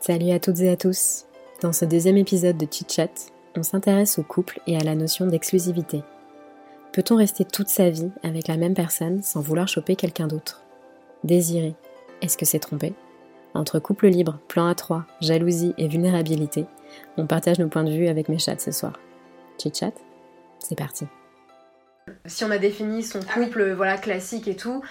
Salut à toutes et à tous. Dans ce deuxième épisode de Chit Chat, on s'intéresse au couple et à la notion d'exclusivité. Peut-on rester toute sa vie avec la même personne sans vouloir choper quelqu'un d'autre? Désirer, est-ce que c'est tromper Entre couple libre, plan à trois, jalousie et vulnérabilité, on partage nos points de vue avec mes chats ce soir. Chit Chat, c'est parti. Si on a défini son couple voilà classique et tout,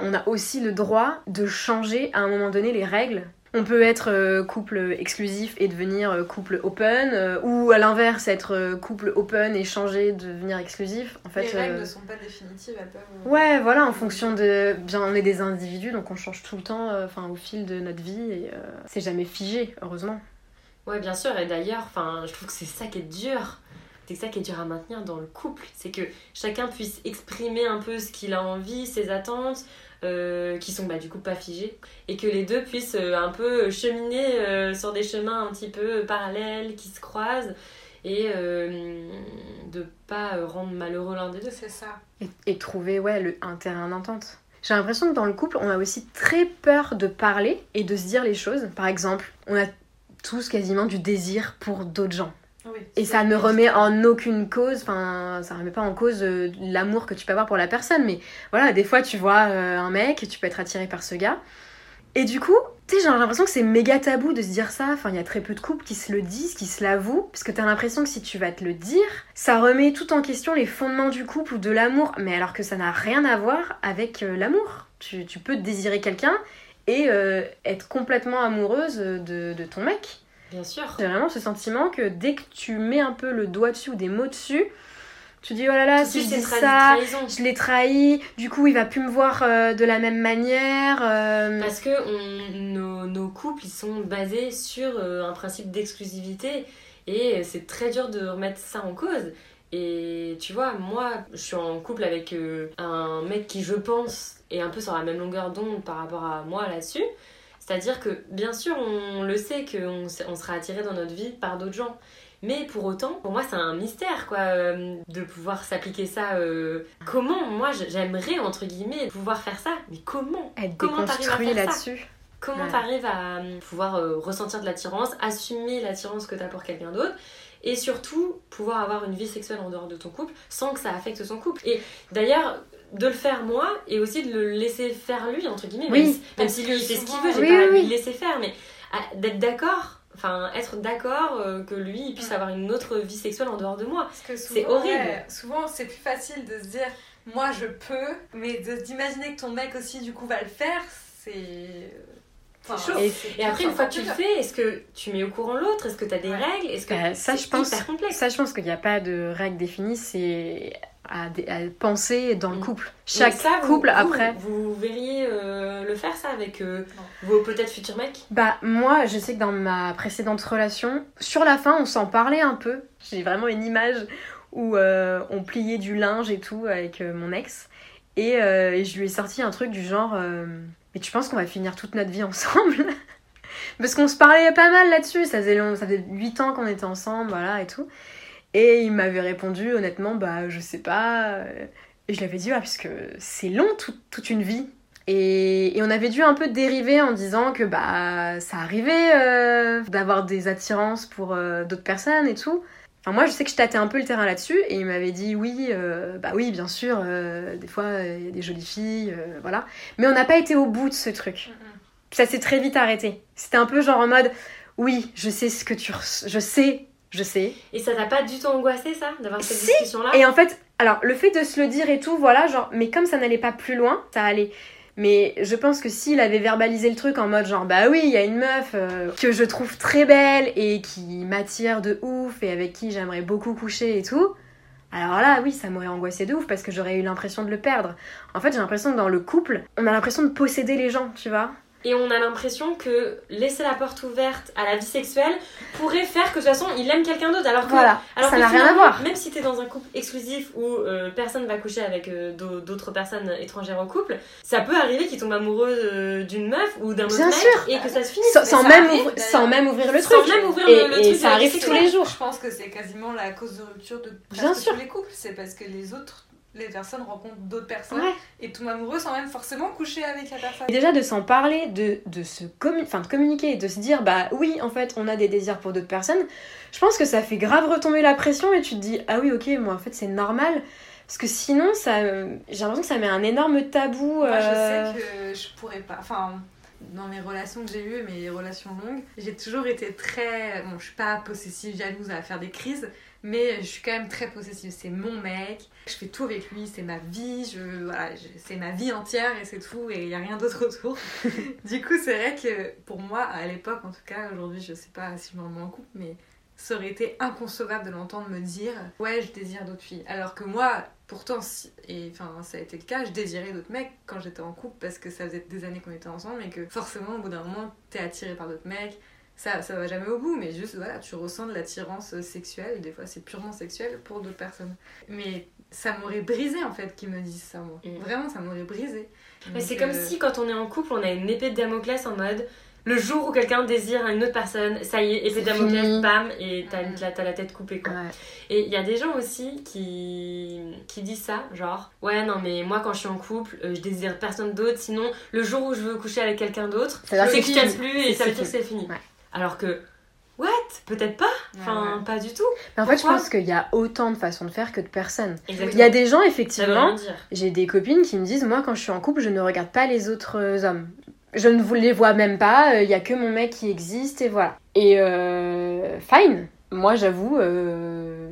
on a aussi le droit de changer à un moment donné les règles on peut être euh, couple exclusif et devenir euh, couple open, euh, ou à l'inverse être couple open et changer, devenir exclusif. En fait, les règles ne sont pas définitives, elles peuvent. Ouais, voilà, en fonction de. Bien, on est des individus, donc on change tout le temps, enfin, au fil de notre vie, et c'est jamais figé, heureusement. Ouais, bien sûr, et d'ailleurs, enfin, je trouve que c'est ça qui est dur. C'est ça qui est dur à maintenir dans le couple, c'est que chacun puisse exprimer un peu ce qu'il a envie, ses attentes, euh, qui sont bah, du coup pas figés, et que les deux puissent euh, un peu cheminer euh, sur des chemins un petit peu parallèles, qui se croisent, et de pas rendre malheureux l'un des deux. C'est ça. Et, trouver ouais, le, un terrain d'entente. J'ai l'impression que dans le couple, on a aussi très peur de parler et de se dire les choses. Par exemple, on a tous quasiment du désir pour d'autres gens et ça ne remet en aucune cause, enfin, ça remet pas en cause euh, l'amour que tu peux avoir pour la personne, mais voilà, des fois tu vois euh, un mec et tu peux être attiré par ce gars. Et du coup, tu sais, j'ai l'impression que c'est méga tabou de se dire ça. Enfin, il y a très peu de couples qui se le disent, qui se l'avouent, parce que t'as l'impression que si tu vas te le dire, ça remet tout en question les fondements du couple ou de l'amour, mais alors que ça n'a rien à voir avec euh, l'amour. Tu, tu, peux désirer quelqu'un et être complètement amoureuse de, de ton mec. Bien sûr. C'est vraiment ce sentiment que dès que tu mets un peu le doigt dessus ou des mots dessus, tu dis oh là là, si je dis ça, je l'ai trahi, du coup il va plus me voir euh, de la même manière. Euh. Parce que nos, nos, couples ils sont basés sur euh, un principe d'exclusivité et c'est très dur de remettre ça en cause. Et tu vois, moi je suis en couple avec un mec qui je pense est un peu sur la même longueur d'onde par rapport à moi là-dessus. C'est-à-dire que, bien sûr, on le sait qu'on on sera attiré dans notre vie par d'autres gens. Mais pour autant, pour moi, c'est un mystère, quoi, euh, de pouvoir s'appliquer ça. Euh, comment, moi, j'aimerais, entre guillemets, pouvoir faire ça. Mais comment? Être comment déconstruit là-dessus Comment t'arrives à euh, pouvoir ressentir de l'attirance, assumer l'attirance que t'as pour quelqu'un d'autre et surtout pouvoir avoir une vie sexuelle en dehors de ton couple sans que ça affecte son couple. Et d'ailleurs, de le faire moi et aussi de le laisser faire lui entre guillemets même, si lui il fait ce qu'il veut j'ai pas à lui laisser faire mais d'être d'accord enfin être d'accord euh, que lui il puisse avoir une autre vie sexuelle en dehors de moi. C'est horrible. souvent c'est plus facile de se dire moi je peux mais d'imaginer que ton mec aussi du coup va le faire c'est chaud. Et, après, une fois que tu le fais, est-ce que tu mets au courant l'autre? Est-ce que tu as des règles? Est-ce que bah, ça, je pense, Ça, je pense qu'il n'y a pas de règles définies. C'est à, penser dans le mm. couple. Chaque couple après. Vous verriez euh, le faire ça avec euh, vos peut-être futurs mecs? Bah moi je sais que dans ma précédente relation, sur la fin on s'en parlait un peu. J'ai vraiment une image où euh, on pliait du linge et tout avec mon ex. Et, et, je lui ai sorti un truc du genre Mais tu penses qu'on va finir toute notre vie ensemble Parce qu'on se parlait pas mal là-dessus, ça faisait, long, ça faisait 8 ans qu'on était ensemble, voilà et tout. Et il m'avait répondu honnêtement, bah je sais pas. Et je l'avais dit, ah, puisque c'est long toute une vie. Et, et, on avait dû un peu dériver en disant que bah ça arrivait euh, d'avoir des attirances pour euh, d'autres personnes et tout. Enfin, moi je sais que je tâtais un peu le terrain là-dessus et il m'avait dit oui, euh, bah oui bien sûr, des fois il y a des jolies filles, voilà. Mais on n'a pas été au bout de ce truc. Ça s'est très vite arrêté. C'était un peu genre en mode oui, je sais ce que tu... Je sais je sais. Et ça t'a pas du tout angoissé ça d'avoir cette discussion-là? Et en fait, alors le fait de se le dire et tout, voilà, genre, mais comme ça n'allait pas plus loin, ça allait. Mais je pense que s'il avait verbalisé le truc en mode genre bah oui, il y a une meuf euh, que je trouve très belle et qui m'attire de ouf et avec qui j'aimerais beaucoup coucher et tout. Alors là, oui, ça m'aurait angoissé de ouf parce que j'aurais eu l'impression de le perdre. En fait, j'ai l'impression que dans le couple, on a l'impression de posséder les gens, tu vois. Et on a l'impression que laisser la porte ouverte à la vie sexuelle pourrait faire que de toute façon il aime quelqu'un d'autre. Alors que, Voilà, alors ça n'a rien à finalement, voir. Même si t'es dans un couple exclusif où euh, personne va coucher avec euh, d'au- d'autres personnes étrangères au couple, ça peut arriver qu'il tombe amoureux euh, d'une meuf ou d'un autre mec sûr. et que ça se finisse. Sans, même arrive, ouvrir, sans même ouvrir le Sans truc. même ouvrir et, le- le et truc ça arrive tous les jours. Je pense que c'est quasiment la cause de rupture de Bien presque sûr. tous les couples. C'est parce que les autres, les personnes rencontrent d'autres personnes Ouais. et tombent amoureux sans même forcément coucher avec la personne. Et déjà de s'en parler, de, de, se enfin, de communiquer et de se dire bah oui en fait on a des désirs pour d'autres personnes, je pense que ça fait grave retomber la pression et tu te dis ah oui ok moi en fait c'est normal parce que sinon ça euh, j'ai l'impression que ça met un énorme tabou. Moi, euh, je sais que je pourrais pas. Enfin, dans mes relations que j'ai eues, mes relations longues, j'ai toujours été très. Bon, je suis pas possessive, jalouse à faire des crises, mais je suis quand même très possessive. C'est mon mec, je fais tout avec lui, c'est ma vie, je, voilà, je- c'est ma vie entière et c'est tout, et il y a rien d'autre autour. du coup, c'est vrai que pour moi, à l'époque, en tout cas, aujourd'hui, je sais pas si je me remets en couple, mais ça aurait été inconcevable de l'entendre me dire ouais je désire d'autres filles alors que moi pourtant si- et enfin ça a été le cas je désirais d'autres mecs quand j'étais en couple parce que ça faisait des années qu'on était ensemble et que forcément au bout d'un moment t'es attiré par d'autres mecs. Ça ça va jamais au bout mais juste voilà tu ressens de l'attirance sexuelle et des fois c'est purement sexuel pour d'autres personnes. Mais ça m'aurait brisé en fait qu'ils me disent ça moi. Mm. vraiment ça m'aurait brisé. Mais c'est comme euh, si quand on est en couple, on a une épée de Damoclès en mode le jour où quelqu'un désire une autre personne, ça y est, épée C'est Damoclès, fini. bam, et t'as la, tête coupée quoi. ouais. Et il y a des gens aussi qui, qui disent ça, genre ouais, non, mais moi quand je suis en couple, euh, je désire personne d'autre, sinon le jour où je veux coucher avec quelqu'un d'autre, c'est que je t'aime fini. plus et ça veut dire que c'est fini. Ouais. Alors que, what? Peut-être pas? Enfin, Ouais, pas du tout. Mais en fait je pense qu'il y a autant de façons de faire que de personnes. Exactement. Il y a des gens effectivement. J'ai des copines qui me disent moi quand je suis en couple je ne regarde pas les autres euh, hommes. Je ne vous les vois même pas, il y a que mon mec qui existe et voilà. Et euh, fine. Moi j'avoue, euh,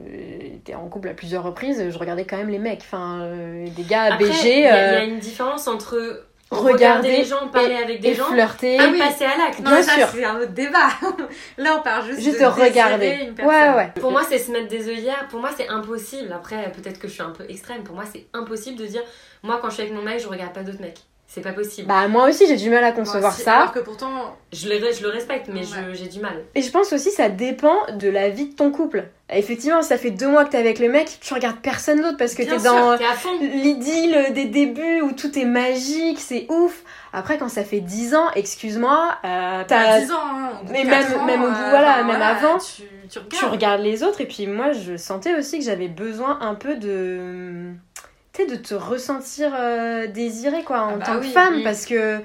j'étais en couple à plusieurs reprises, je regardais quand même les mecs, enfin euh, des gars Après, BG, il y, a- il y euh, a une différence entre regarder les gens, parler avec des et gens, flirter. et Ah oui. passer à l'acte. non bien ça sûr. c'est un autre débat là on parle juste, Juste de regarder. une Ouais personne. ouais. Pour moi, c'est se mettre des œillères. Pour moi, c'est impossible. Après, peut-être que je suis un peu extrême. Pour moi, c'est impossible de dire moi, quand je suis avec mon mec, je regarde pas d'autres mecs. C'est pas possible. Bah moi aussi j'ai du mal à concevoir aussi, ça. alors que pourtant Je, le, je le respecte, mais Ouais. j'ai du mal. Et je pense aussi ça dépend de la vie de ton couple. Effectivement, ça fait deux mois que t'es avec le mec, tu regardes personne d'autre parce que t'es dans l'idylle des débuts où tout est magique, c'est ouf. Après, quand ça fait 10 ans, excuse-moi, euh, T'as t'as- 10 ans, hein, au bout de mais même- ans, même au euh, bout, voilà, enfin, même avant, tu, tu regardes. tu regardes les autres. Et puis moi, je sentais aussi que j'avais besoin un peu de. De te ressentir euh, désirée, quoi, en Ah bah tant oui, que femme. oui. Parce que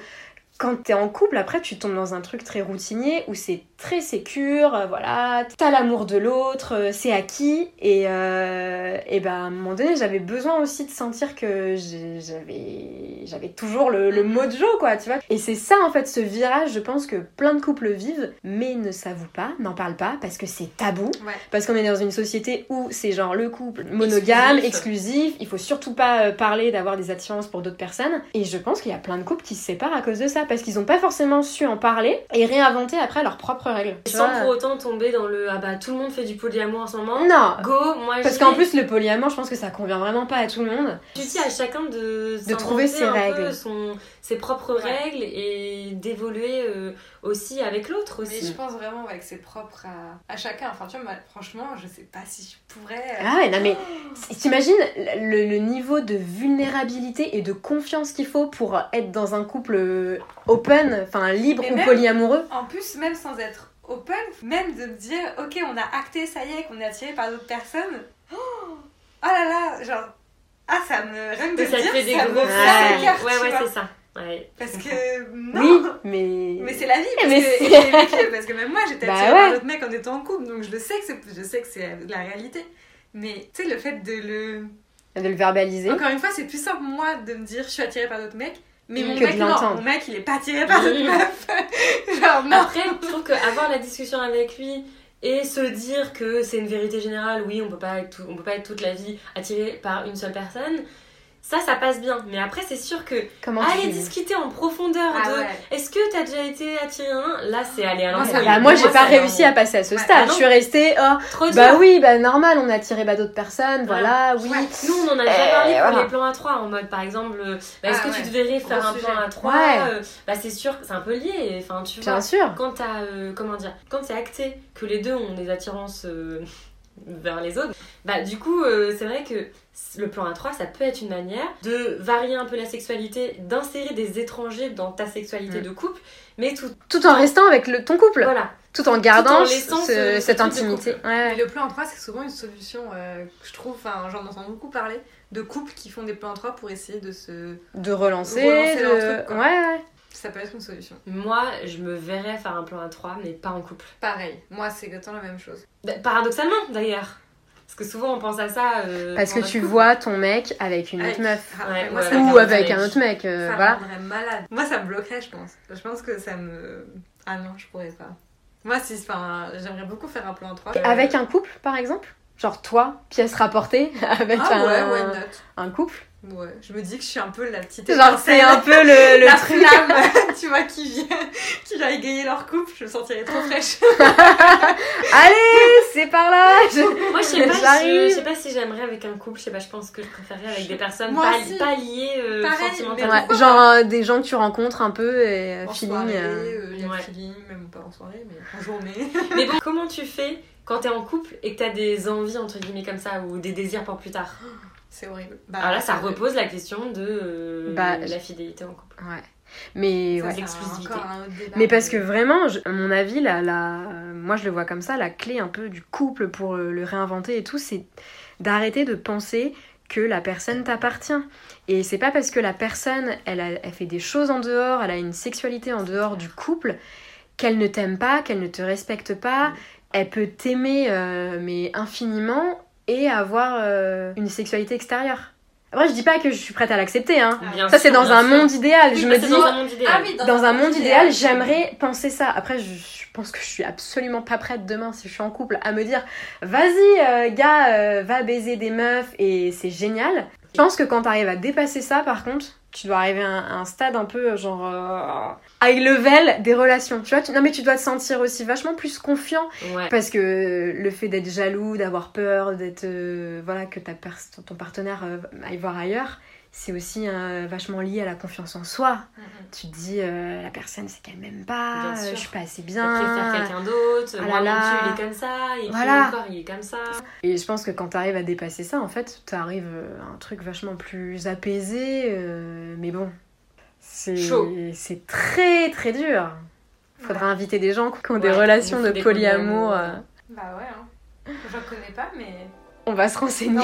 quand t'es en couple, après, tu tombes dans un truc très routinier où c'est très sécure, euh, voilà, t'as l'amour de l'autre, euh, c'est acquis. Et, euh, et ben, à un moment donné, j'avais besoin aussi de sentir que j'avais j'avais toujours le, le mojo, quoi, tu vois. Et c'est ça, en fait, ce virage, je pense que plein de couples vivent, mais ne s'avouent pas, n'en parlent pas, parce que c'est tabou. Ouais. Parce qu'on est dans une société où c'est genre le couple monogame, Exclusif. il faut surtout pas euh, parler d'avoir des attirances pour d'autres personnes. Et je pense qu'il y a plein de couples qui se séparent à cause de ça, parce qu'ils ont pas forcément su en parler et réinventer après leurs propres Sans vois. pour autant tomber dans le ah bah tout le monde fait du polyamour en ce moment. Non Go, moi parce qu'en plus, le polyamour, je pense que ça convient vraiment pas à tout le monde. tu dis à chacun de, De trouver ses un peu règles. son, ses propres Ouais. règles et d'évoluer euh, aussi avec l'autre Mais aussi. je pense vraiment ouais, que c'est propre à, à chacun. Enfin, tu vois, moi, franchement, je sais pas si je pourrais. euh, Ah ouais, non mais t'imagines le, le niveau de vulnérabilité et de confiance qu'il faut pour être dans un couple open, enfin libre Mais ou même- polyamoureux En plus, même sans être open, même de me dire, ok, on a acté, ça y est, qu'on est attiré par d'autres personnes. Oh, oh là là, genre. Ah, ça me. Rien que de ça dire, fait des ça gros me Ouais. fait le cœur, Ouais, ouais, c'est ça. Ouais, Parce que. Non Oui, mais... Mais c'est la vie, parce Mais que j'ai vécu, parce que même moi j'étais Bah attirée ouais. par d'autres mecs en étant en couple, donc je le sais que c'est, je sais que c'est la réalité. Mais tu sais, le fait de le. de le verbaliser. Encore une fois, c'est plus simple moi de me dire je suis attirée par d'autres mecs, mais mon mec non, mon mec il est pas attiré par Mmh. meufs. Genre non. Après, je trouve qu'avoir la discussion avec lui et se dire que c'est une vérité générale, oui, on peut pas être, tout- on peut pas être toute la vie attiré par une seule personne, ça, ça passe bien. Mais après, c'est sûr que Comment aller tu... discuter en profondeur Ah de ouais. est-ce que t'as déjà été attiré à un? Là, c'est aller à l'envers. Bah, moi, j'ai pas réussi à passer à ce Ouais. stade. Ah je suis restée, oh, Trop dur. bah oui, bah normal, on est attiré par d'autres personnes, voilà, oui. Ouais. Nous, on en a déjà Euh, parlé pour voilà. les plans à 3 en mode par exemple, euh, bah, est-ce Ah, que tu verrais faire Gros un sujet. plan à 3 Ouais. Bah, c'est sûr, c'est un peu lié. Enfin, tu vois, sûr. quand t'as. euh, comment dire Quand c'est acté que les deux ont des attirances euh, vers les autres, bah, du coup, euh, c'est vrai que le plan à 3 ça peut être une manière de varier un peu la sexualité, d'insérer des étrangers dans ta sexualité Mm. de couple, mais tout. Tout en restant avec le, ton couple, Voilà. tout en gardant en laissant ce- ce- ce cette intimité. Ouais. Le plan en 3, c'est souvent une solution euh, que je trouve, enfin, j'en entends beaucoup parler, de couples qui font des plans en 3 pour essayer de se. De relancer, Relancer de... leur truc, quoi. ouais, ouais. Ça peut être une solution. Moi, je me verrais faire un plan à 3 mais pas en couple. Pareil, moi, c'est exactement la même chose. Bah, paradoxalement, d'ailleurs. Parce que souvent, on pense à ça. euh, Parce que tu vois ton mec avec une Avec- autre meuf. Ah, Ouais, moi, ouais, ça Ou avec un autre mec, euh, ça voilà. me rendrait malade. Moi, ça me bloquerait, je pense. Je pense que ça me. Ah non, je pourrais pas. Moi, si, enfin, j'aimerais beaucoup faire un plan en 3. Avec un couple, par exemple? Genre toi, pièce rapportée, avec Ah ouais, un couple? Ouais, je me dis que je suis un peu la petite Genre c'est un peu le, le la truc. flamme, tu vois, qui vient, qui vient égayer leur couple. Je me sentirais trop fraîche. Allez, c'est par là je- Moi, je sais pas, je, je sais pas si j'aimerais avec un couple. Je sais pas, je pense que je préférerais avec des personnes pas, pas liées euh, Pareil, sentimentalement. Ouais, genre euh, des gens que tu rencontres un peu et euh, En feeling. soirée, euh. euh, ouais. feeling, même pas en soirée, mais en journée. Mais bon, comment tu fais quand t'es en couple et que t'as des envies, entre guillemets, comme ça, ou des désirs pour plus tard? C'est horrible. Bah, Alors là, ça repose la question de euh, Bah, la fidélité en couple. Ouais. Mais ça, ouais. l'exclusivité. encore un autre débat, Mais parce que vraiment, je- à mon avis, la, la, euh, moi je le vois comme ça, la clé un peu du couple pour euh, le réinventer et tout, c'est d'arrêter de penser que la personne t'appartient. Et c'est pas parce que la personne, elle, a- elle fait des choses en dehors, elle a une sexualité en dehors du couple, qu'elle ne t'aime pas, qu'elle ne te respecte pas. Elle peut t'aimer, euh, mais infiniment, et avoir euh, une sexualité extérieure. Après, je dis pas que je suis prête à l'accepter, hein. Bien Ça, c'est dans un monde idéal. Je me dis, dans un monde idéal. Ah oui, dans un monde idéal, j'aimerais penser ça. Après, je, je pense que je suis absolument pas prête demain, si je suis en couple, à me dire vas-y, euh, gars, euh, va baiser des meufs et c'est génial. Je pense que quand t'arrives à dépasser ça, par contre, tu dois arriver à un, à un stade un peu genre euh, high level des relations. Tu vois, tu- non mais tu dois te sentir aussi vachement plus confiant Ouais. parce que le fait d'être jaloux, d'avoir peur, d'être euh, voilà que ta ton partenaire euh, aille voir ailleurs, c'est aussi euh, vachement lié à la confiance en soi. Mhm. Tu te dis, euh, la personne, c'est qu'elle m'aime pas, euh, je suis pas assez Elle bien. préfère quelqu'un d'autre, Ah moi là non là. plus, il est comme ça, et puis Voilà. encore, il est comme ça. Et je pense que quand t'arrives à dépasser ça, en fait, t'arrives à un truc vachement plus apaisé. euh, mais bon, c'est très très dur. Faudra Ouais. inviter des gens qui ont Ouais, des relations de polyamour. euh, Bah ouais, hein. J'en connais pas, mais. On va se renseigner. en